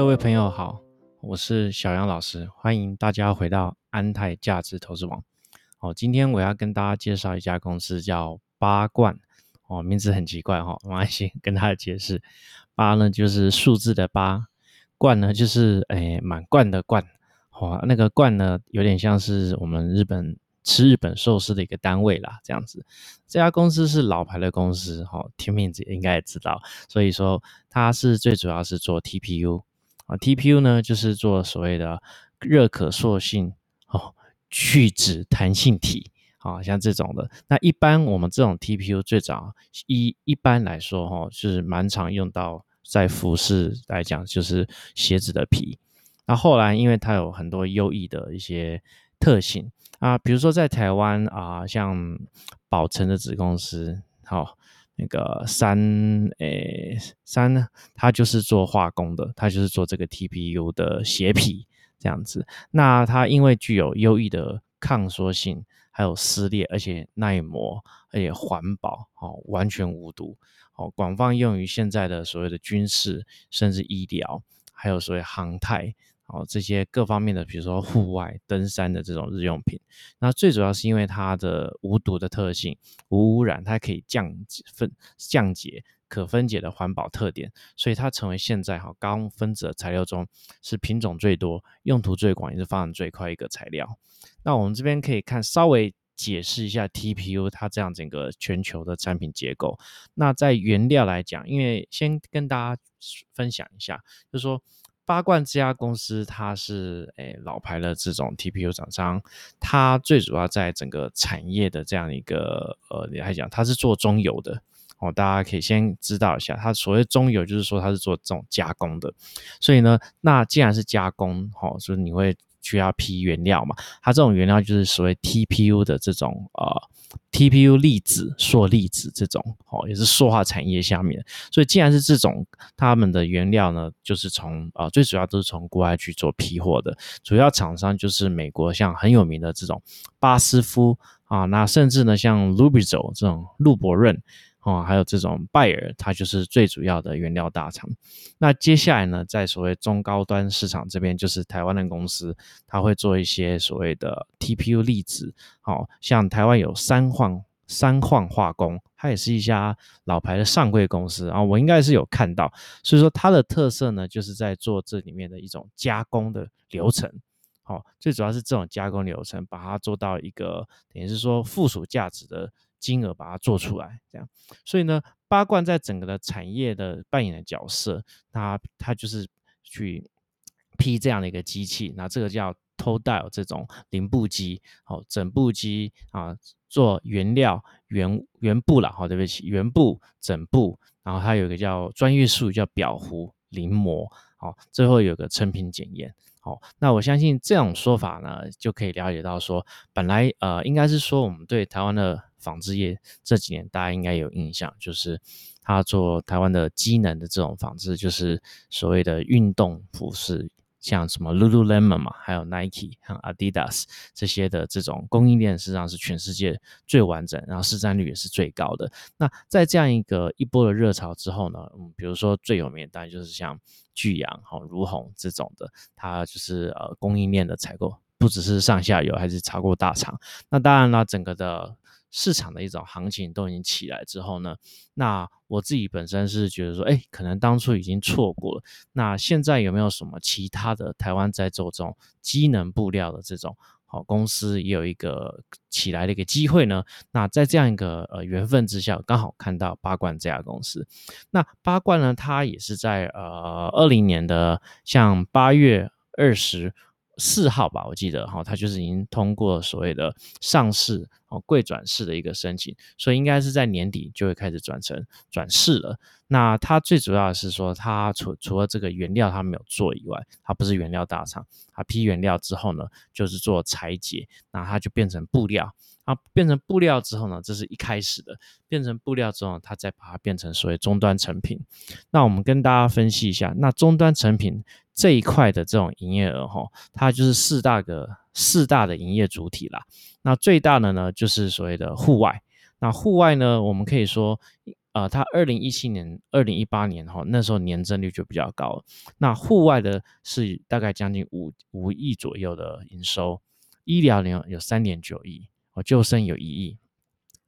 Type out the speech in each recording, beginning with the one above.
各位朋友好，我是小杨老师，欢迎大家回到安泰价值投资网。哦，今天我要跟大家介绍一家公司，叫八冠。哦，名字很奇怪哈，没关系，跟大家解释。八呢就是数字的八，冠呢就是诶满贯的冠。哦，那个冠呢有点像是我们日本吃日本寿司的一个单位啦，这样子。这家公司是老牌的公司，哈，听名字应该也知道，所以说它是最主要是做 TPU。啊，TPU 呢就是做所谓的热可塑性哦去脂弹性体，啊，像这种的。那一般我们这种 TPU 最早一一般来说哈，是蛮常用到在服饰来讲，就是鞋子的皮。那后来因为它有很多优异的一些特性啊，比如说在台湾啊，像宝成的子公司，好。那个三诶三呢，它就是做化工的，它就是做这个 TPU 的鞋皮这样子。那它因为具有优异的抗缩性，还有撕裂，而且耐磨，而且环保，哦，完全无毒，哦，广泛用于现在的所谓的军事，甚至医疗，还有所谓航太。哦，这些各方面的，比如说户外登山的这种日用品，那最主要是因为它的无毒的特性、无污染，它可以降分降解、可分解的环保特点，所以它成为现在哈高分子的材料中是品种最多、用途最广，也是发展最快一个材料。那我们这边可以看稍微解释一下 TPU 它这样整个全球的产品结构。那在原料来讲，因为先跟大家分享一下，就是说。八冠这家公司，它是诶老牌的这种 TPU 厂商，它最主要在整个产业的这样一个呃你还讲，它是做中游的哦，大家可以先知道一下，它所谓中游就是说它是做这种加工的，所以呢，那既然是加工，哦，所以你会需要批原料嘛，它这种原料就是所谓 TPU 的这种呃。TPU 粒子、塑粒子这种，哦，也是塑化产业下面。所以，既然是这种，他们的原料呢，就是从啊，最主要都是从国外去做批货的。主要厂商就是美国，像很有名的这种巴斯夫啊，那甚至呢，像 Lubrizol 这种路博润。哦，还有这种拜耳，它就是最主要的原料大厂。那接下来呢，在所谓中高端市场这边，就是台湾的公司，它会做一些所谓的 TPU 粒子。好像台湾有三晃三晃化工，它也是一家老牌的上柜公司啊，我应该是有看到。所以说它的特色呢，就是在做这里面的一种加工的流程。好，最主要是这种加工流程，把它做到一个等于是说附属价值的。金额把它做出来，这样，所以呢，八冠在整个的产业的扮演的角色，它它就是去批这样的一个机器，那这个叫 t o d i l 这种零部机，好，整部机啊，做原料原原布了，好，对不起，原布整部，然后它有一个叫专业术语叫裱糊临摹，好，最后有个成品检验。好，那我相信这种说法呢，就可以了解到说，本来呃，应该是说我们对台湾的纺织业这几年大家应该有印象，就是他做台湾的机能的这种纺织，就是所谓的运动服饰。像什么 Lululemon 嘛，还有 Nike 和 Adidas 这些的这种供应链，实际上是全世界最完整，然后市占率也是最高的。那在这样一个一波的热潮之后呢，嗯，比如说最有名当然就是像巨阳、哈如虹这种的，它就是呃供应链的采购，不只是上下游，还是超过大厂。那当然了，整个的。市场的一种行情都已经起来之后呢，那我自己本身是觉得说，哎，可能当初已经错过了。那现在有没有什么其他的台湾在做这种机能布料的这种好公司，也有一个起来的一个机会呢？那在这样一个呃缘分之下，刚好看到八冠这家公司。那八冠呢，它也是在呃二零年的像八月二十。四号吧，我记得哈，它就是已经通过所谓的上市哦贵转市的一个申请，所以应该是在年底就会开始转成转市了。那它最主要的是说，它除除了这个原料它没有做以外，它不是原料大厂，它批原料之后呢，就是做裁解，那它就变成布料。啊，变成布料之后呢，这是一开始的。变成布料之后，它再把它变成所谓终端成品。那我们跟大家分析一下，那终端成品这一块的这种营业额哈，它就是四大个四大的营业主体啦。那最大的呢，就是所谓的户外。那户外呢，我们可以说，呃，它二零一七年、二零一八年哈，那时候年增率就比较高。那户外的是大概将近五五亿左右的营收，医疗呢有三点九亿，哦，救生有一亿。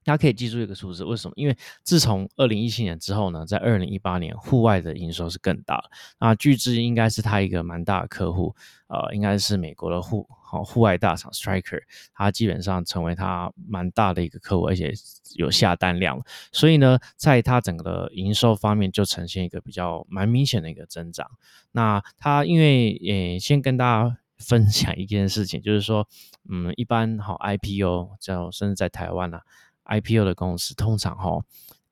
大家可以记住一个数字，为什么？因为自从二零一七年之后呢，在二零一八年，户外的营收是更大。那巨资应该是他一个蛮大的客户，呃，应该是美国的户好户外大厂 Striker，它基本上成为他蛮大的一个客户，而且有下单量。所以呢，在它整个的营收方面就呈现一个比较蛮明显的一个增长。那它因为也先跟大家分享一件事情，就是说，嗯，一般好 IPO 叫甚至在台湾啊。IPO 的公司通常哈，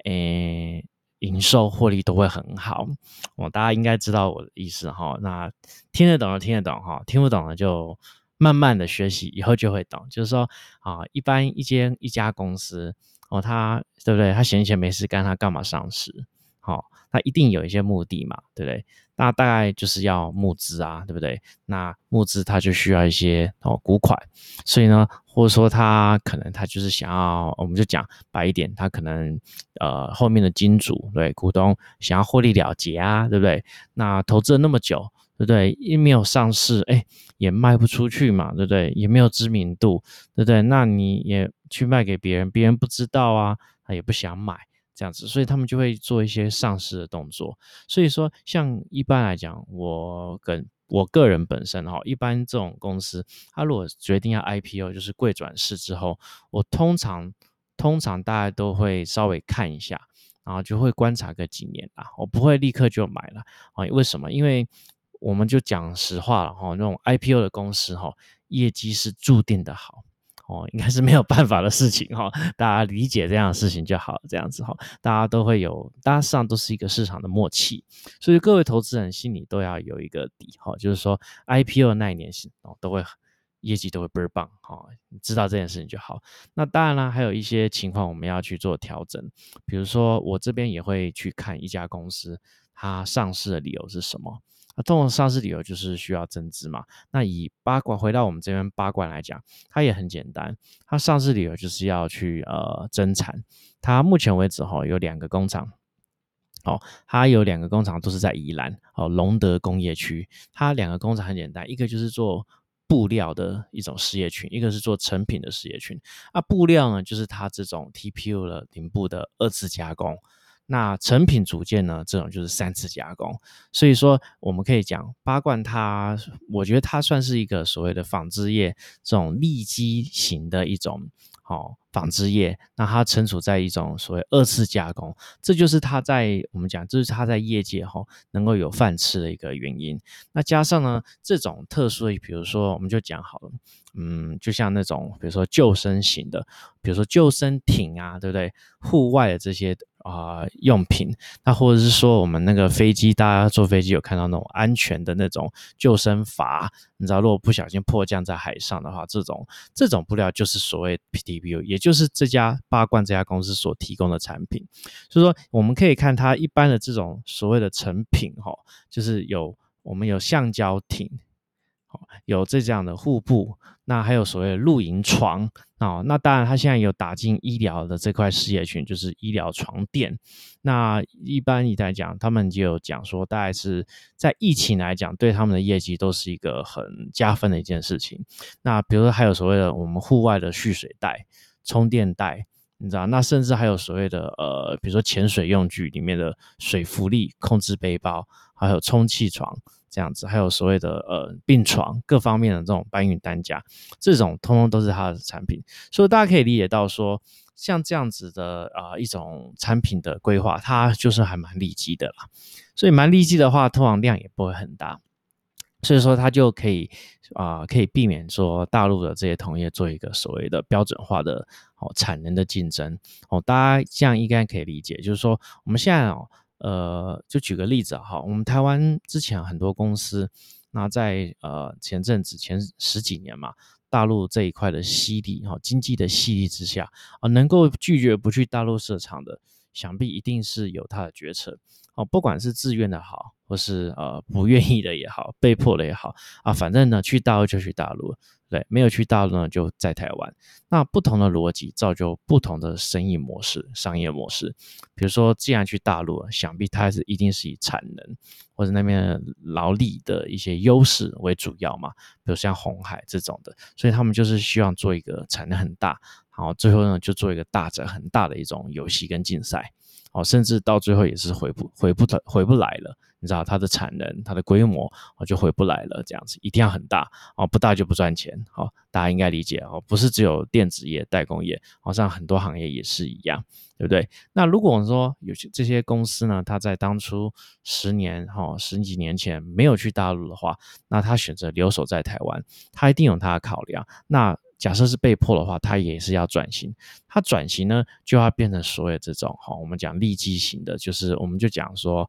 诶，营收获利都会很好，哦，大家应该知道我的意思哈。那听得懂的听得懂哈，听不懂的就慢慢的学习，以后就会懂。就是说啊，一般一间一家公司哦，他对不对？他闲闲没事干，他干嘛上市？好，他一定有一些目的嘛，对不对？那大概就是要募资啊，对不对？那募资他就需要一些哦股款，所以呢，或者说他可能他就是想要，我们就讲白一点，他可能呃后面的金主对股东想要获利了结啊，对不对？那投资了那么久，对不对？一没有上市，哎，也卖不出去嘛，对不对？也没有知名度，对不对？那你也去卖给别人，别人不知道啊，他也不想买。这样子，所以他们就会做一些上市的动作。所以说，像一般来讲，我跟我个人本身哈，一般这种公司，他如果决定要 IPO，就是贵转市之后，我通常通常大家都会稍微看一下，然后就会观察个几年啊，我不会立刻就买了啊。为什么？因为我们就讲实话了哈，那种 IPO 的公司哈，业绩是注定的好。哦，应该是没有办法的事情哈，大家理解这样的事情就好，这样子哈，大家都会有，大家上都是一个市场的默契，所以各位投资人心里都要有一个底哈，就是说 IPO 那一年是哦，都会业绩都会倍儿棒哈，知道这件事情就好。那当然啦，还有一些情况我们要去做调整，比如说我这边也会去看一家公司它上市的理由是什么。那通常上市理由就是需要增资嘛。那以八卦回到我们这边八卦来讲，它也很简单。它上市理由就是要去呃增产。它目前为止哈有两个工厂，哦，它有两个工厂都是在宜兰哦隆德工业区。它两个工厂很简单，一个就是做布料的一种事业群，一个是做成品的事业群。啊，布料呢就是它这种 TPU 的顶部的二次加工。那成品组件呢？这种就是三次加工，所以说我们可以讲八冠它，我觉得它算是一个所谓的纺织业这种立基型的一种好纺织业。那它存储在一种所谓二次加工，这就是它在我们讲，这是它在业界哈能够有饭吃的一个原因。那加上呢这种特殊的，比如说我们就讲好了，嗯，就像那种比如说救生型的，比如说救生艇啊，对不对？户外的这些。啊，用品，那或者是说我们那个飞机，大家坐飞机有看到那种安全的那种救生筏，你知道，如果不小心迫降在海上的话，这种这种布料就是所谓 PTBU，也就是这家八冠这家公司所提供的产品。所以说，我们可以看它一般的这种所谓的成品，哈，就是有我们有橡胶艇。有这样的户部，那还有所谓的露营床啊，那当然它现在有打进医疗的这块事业群，就是医疗床垫。那一般来讲，他们就有讲说，大概是在疫情来讲，对他们的业绩都是一个很加分的一件事情。那比如说还有所谓的我们户外的蓄水袋、充电袋，你知道，那甚至还有所谓的呃，比如说潜水用具里面的水浮力控制背包，还有充气床。这样子，还有所谓的呃病床各方面的这种搬运担架，这种通通都是它的产品，所以大家可以理解到说，像这样子的啊一种产品的规划，它就是还蛮利基的啦。所以蛮利基的话，通常量也不会很大，所以说它就可以啊可以避免说大陆的这些同业做一个所谓的标准化的哦产能的竞争哦，大家这样应该可以理解，就是说我们现在哦。呃，就举个例子哈，我们台湾之前很多公司，那在呃前阵子前十几年嘛，大陆这一块的吸力哈，经济的吸力之下啊，能够拒绝不去大陆市场的，想必一定是有他的决策。哦，不管是自愿的好，或是呃不愿意的也好，被迫的也好啊，反正呢去大陆就去大陆，对，没有去大陆呢，就在台湾。那不同的逻辑造就不同的生意模式、商业模式。比如说，既然去大陆，想必它是一定是以产能或者那边劳力的一些优势为主要嘛。比如像红海这种的，所以他们就是希望做一个产能很大，然后最后呢就做一个大者很大的一种游戏跟竞赛。哦，甚至到最后也是回不回不回不来了，你知道它的产能、它的规模哦就回不来了，这样子一定要很大哦，不大就不赚钱。好，大家应该理解哦，不是只有电子业、代工业，好像很多行业也是一样，对不对？那如果我们说有些这些公司呢，它在当初十年哈十几年前没有去大陆的话，那他选择留守在台湾，他一定有他的考量。那假设是被迫的话，他也是要转型。他转型呢，就要变成所谓这种哈，我们讲利基型的，就是我们就讲说，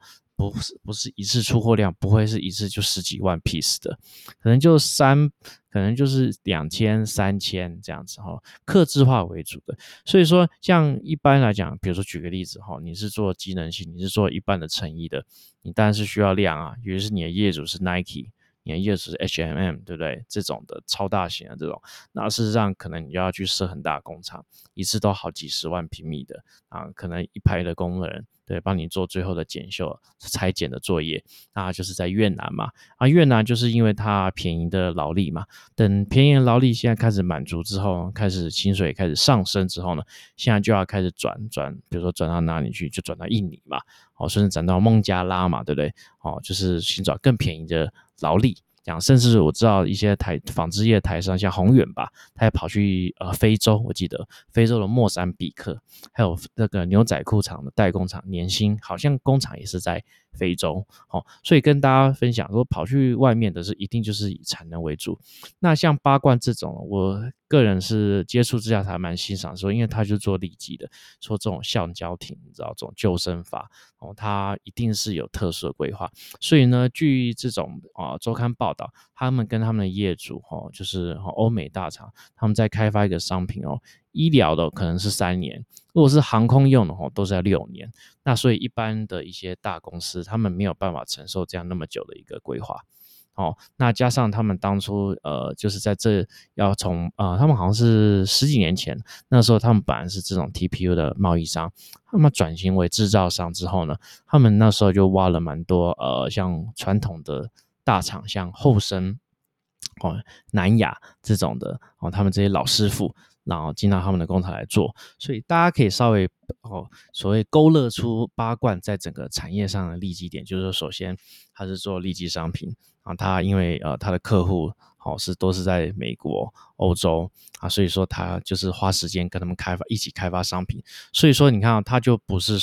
不是不是一次出货量不会是一次就十几万 piece 的，可能就三，可能就是两千、三千这样子哈，客制化为主的。所以说，像一般来讲，比如说举个例子哈，你是做机能性，你是做一般的成衣的，你当然是需要量啊，尤其是你的业主是 Nike。你的业主是 H M M 对不对？这种的超大型的这种，那事实上可能你就要去设很大工厂，一次都好几十万平米的啊，可能一排的工人对帮你做最后的检修、裁剪的作业，那就是在越南嘛。啊，越南就是因为它便宜的劳力嘛。等便宜的劳力现在开始满足之后，开始薪水开始上升之后呢，现在就要开始转转，比如说转到哪里去，就转到印尼嘛，哦，甚至转到孟加拉嘛，对不对？哦，就是寻找更便宜的。劳力这样，甚至我知道一些台纺织业台商，像宏远吧，他也跑去呃非洲，我记得非洲的莫桑比克，还有那个牛仔裤厂的代工厂，年薪好像工厂也是在非洲，哦，所以跟大家分享说，跑去外面的是一定就是以产能为主。那像八冠这种，我个人是接触之下才蛮欣赏，说因为他就做利基的，说这种橡胶艇，你知道这种救生筏。哦，它一定是有特殊的规划，所以呢，据这种啊周刊报道，他们跟他们的业主哦，就是欧美大厂，他们在开发一个商品哦，医疗的可能是三年，如果是航空用的哦，都是要六年。那所以一般的一些大公司，他们没有办法承受这样那么久的一个规划。哦，那加上他们当初呃，就是在这要从呃，他们好像是十几年前那时候，他们本来是这种 TPU 的贸易商，他们转型为制造商之后呢，他们那时候就挖了蛮多呃，像传统的大厂，像后生哦、南亚这种的哦，他们这些老师傅。然后进到他们的工厂来做，所以大家可以稍微哦，所谓勾勒出八冠在整个产业上的利基点，就是说，首先它是做利基商品啊，他因为呃他的客户好是都是在美国、欧洲啊，所以说他就是花时间跟他们开发一起开发商品，所以说你看啊，他就不是。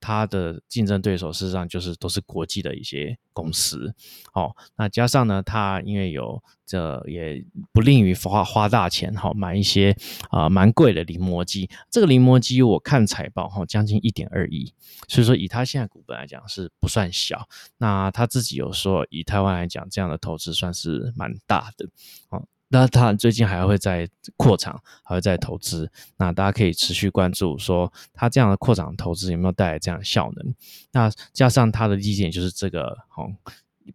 它的竞争对手事实上就是都是国际的一些公司，哦，那加上呢，它因为有这也不吝于花花大钱，哈，买一些啊蛮贵的临摹机。这个临摹机我看财报，哈，将近一点二亿，所以说以它现在股本来讲是不算小。那他自己有说，以台湾来讲，这样的投资算是蛮大的，哦。那他最近还会在扩厂，还会在投资。那大家可以持续关注，说他这样的扩厂投资有没有带来这样的效能？那加上他的意见就是这个，哦，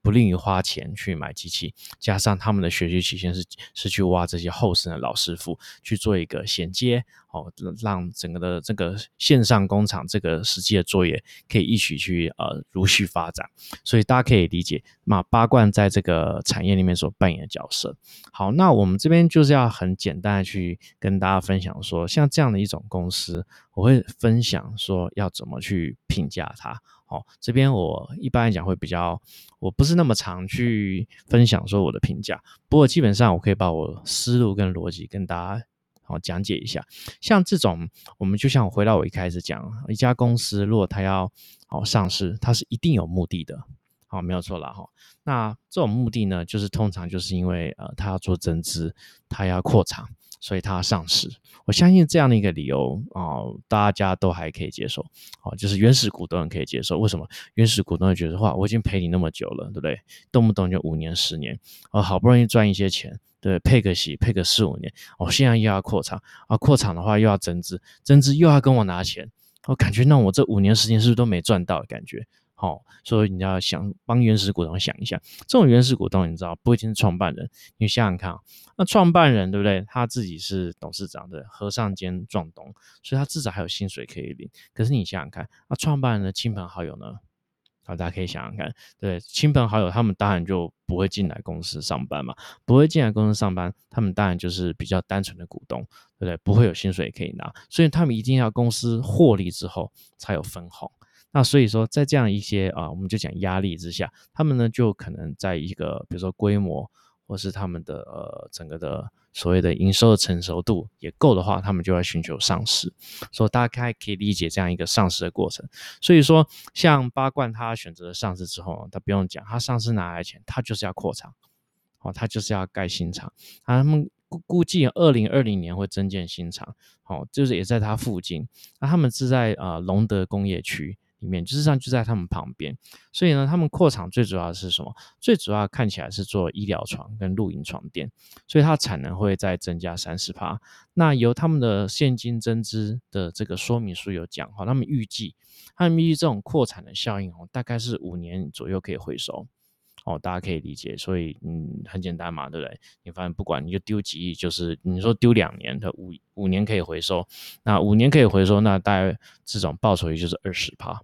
不吝于花钱去买机器，加上他们的学习曲线是是去挖这些后生的老师傅去做一个衔接。哦，让整个的这个线上工厂这个实际的作业可以一起去呃如续发展，所以大家可以理解那八冠在这个产业里面所扮演的角色。好，那我们这边就是要很简单的去跟大家分享说，像这样的一种公司，我会分享说要怎么去评价它。哦，这边我一般来讲会比较，我不是那么常去分享说我的评价，不过基本上我可以把我思路跟逻辑跟大家。好，讲解一下，像这种，我们就像回到我一开始讲，一家公司如果它要好上市，它是一定有目的的，好，没有错了哈。那这种目的呢，就是通常就是因为呃，他要做增资，他要扩厂，所以他要上市。我相信这样的一个理由啊，大家都还可以接受，哦，就是原始股东可以接受。为什么？原始股东会觉得话，我已经陪你那么久了，对不对？动不动就五年、十年，哦，好不容易赚一些钱。对，配个息，配个四五年，我现在又要扩厂啊，扩厂的话又要增资，增资又要跟我拿钱，我感觉那我这五年时间是不是都没赚到？感觉，哦，所以你要想帮原始股东想一下，这种原始股东你知道不一定是创办人，你想想看啊，那创办人对不对？他自己是董事长的和尚兼壮东，所以他至少还有薪水可以领。可是你想想看，那创办人的亲朋好友呢？好，大家可以想想看，对亲朋好友，他们当然就不会进来公司上班嘛，不会进来公司上班，他们当然就是比较单纯的股东，对不对？不会有薪水可以拿，所以他们一定要公司获利之后才有分红。那所以说，在这样一些啊，我们就讲压力之下，他们呢就可能在一个比如说规模，或是他们的呃整个的所谓的营收的成熟度也够的话，他们就要寻求上市。所以大概可以理解这样一个上市的过程。所以说，像八冠他选择上市之后，他不用讲，他上市拿来钱，他就是要扩厂，哦，他就是要盖新厂。啊他们估估计二零二零年会增建新厂，好，就是也在他附近。那他们是在呃隆德工业区。里面事实上就在他们旁边，所以呢，他们扩厂最主要是什么？最主要看起来是做医疗床跟露营床垫，所以它产能会再增加三十趴。那由他们的现金增资的这个说明书有讲，哈，他们预计，他们预计这种扩产的效应哦，大概是五年左右可以回收。哦，大家可以理解，所以嗯，很简单嘛，对不对？你反正不管你就丢几亿，就是你说丢两年的五五年可以回收，那五年可以回收，那大概这种报酬率就是二十趴。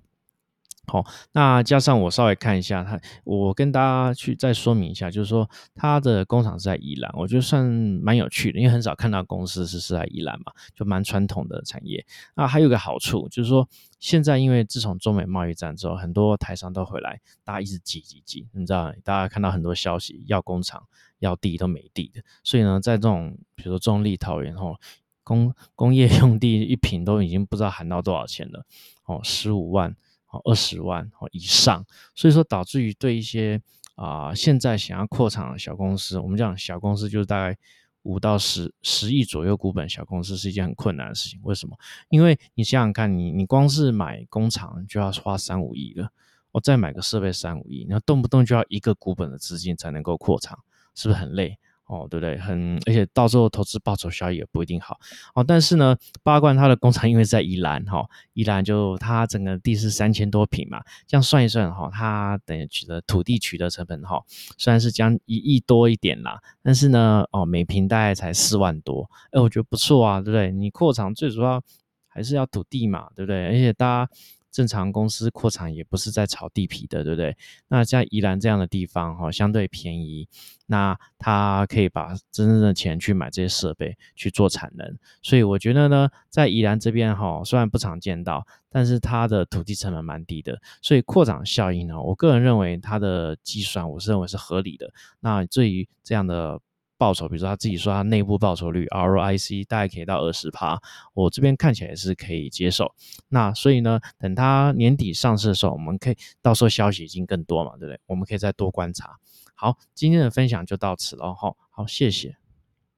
好，那加上我稍微看一下它，我跟大家去再说明一下，就是说它的工厂是在宜兰，我觉得算蛮有趣的，因为很少看到公司是是在宜兰嘛，就蛮传统的产业。那还有个好处就是说，现在因为自从中美贸易战之后，很多台商都回来，大家一直挤挤挤，你知道，大家看到很多消息要工厂要地都没地的，所以呢，在这种比如说中立桃园后工工业用地一平都已经不知道喊到多少钱了，哦，十五万。哦，二十万哦以上，所以说导致于对一些啊现在想要扩厂的小公司，我们讲小公司就是大概五到十十亿左右股本小公司是一件很困难的事情。为什么？因为你想想看，你你光是买工厂就要花三五亿了，我再买个设备三五亿，那动不动就要一个股本的资金才能够扩厂，是不是很累？哦，对不对？很，而且到时候投资报酬效益也不一定好哦。但是呢，八冠它的工厂因为在宜兰哈，宜兰就它整个地是三千多平嘛，这样算一算哈，它等于取得土地取得成本哈，虽然是将一亿多一点啦，但是呢，哦，每平大概才四万多，哎，我觉得不错啊，对不对？你扩厂最主要还是要土地嘛，对不对？而且大家。正常公司扩产也不是在炒地皮的，对不对？那在宜兰这样的地方，哈，相对便宜，那他可以把真正的钱去买这些设备去做产能，所以我觉得呢，在宜兰这边，哈，虽然不常见到，但是它的土地成本蛮低的，所以扩展效应呢，我个人认为它的计算，我是认为是合理的。那至于这样的。报酬，比如说他自己说他内部报酬率 ROIC 大概可以到二十趴，我这边看起来是可以接受。那所以呢，等他年底上市的时候，我们可以到时候消息已经更多嘛，对不对？我们可以再多观察。好，今天的分享就到此了，哈，好，谢谢。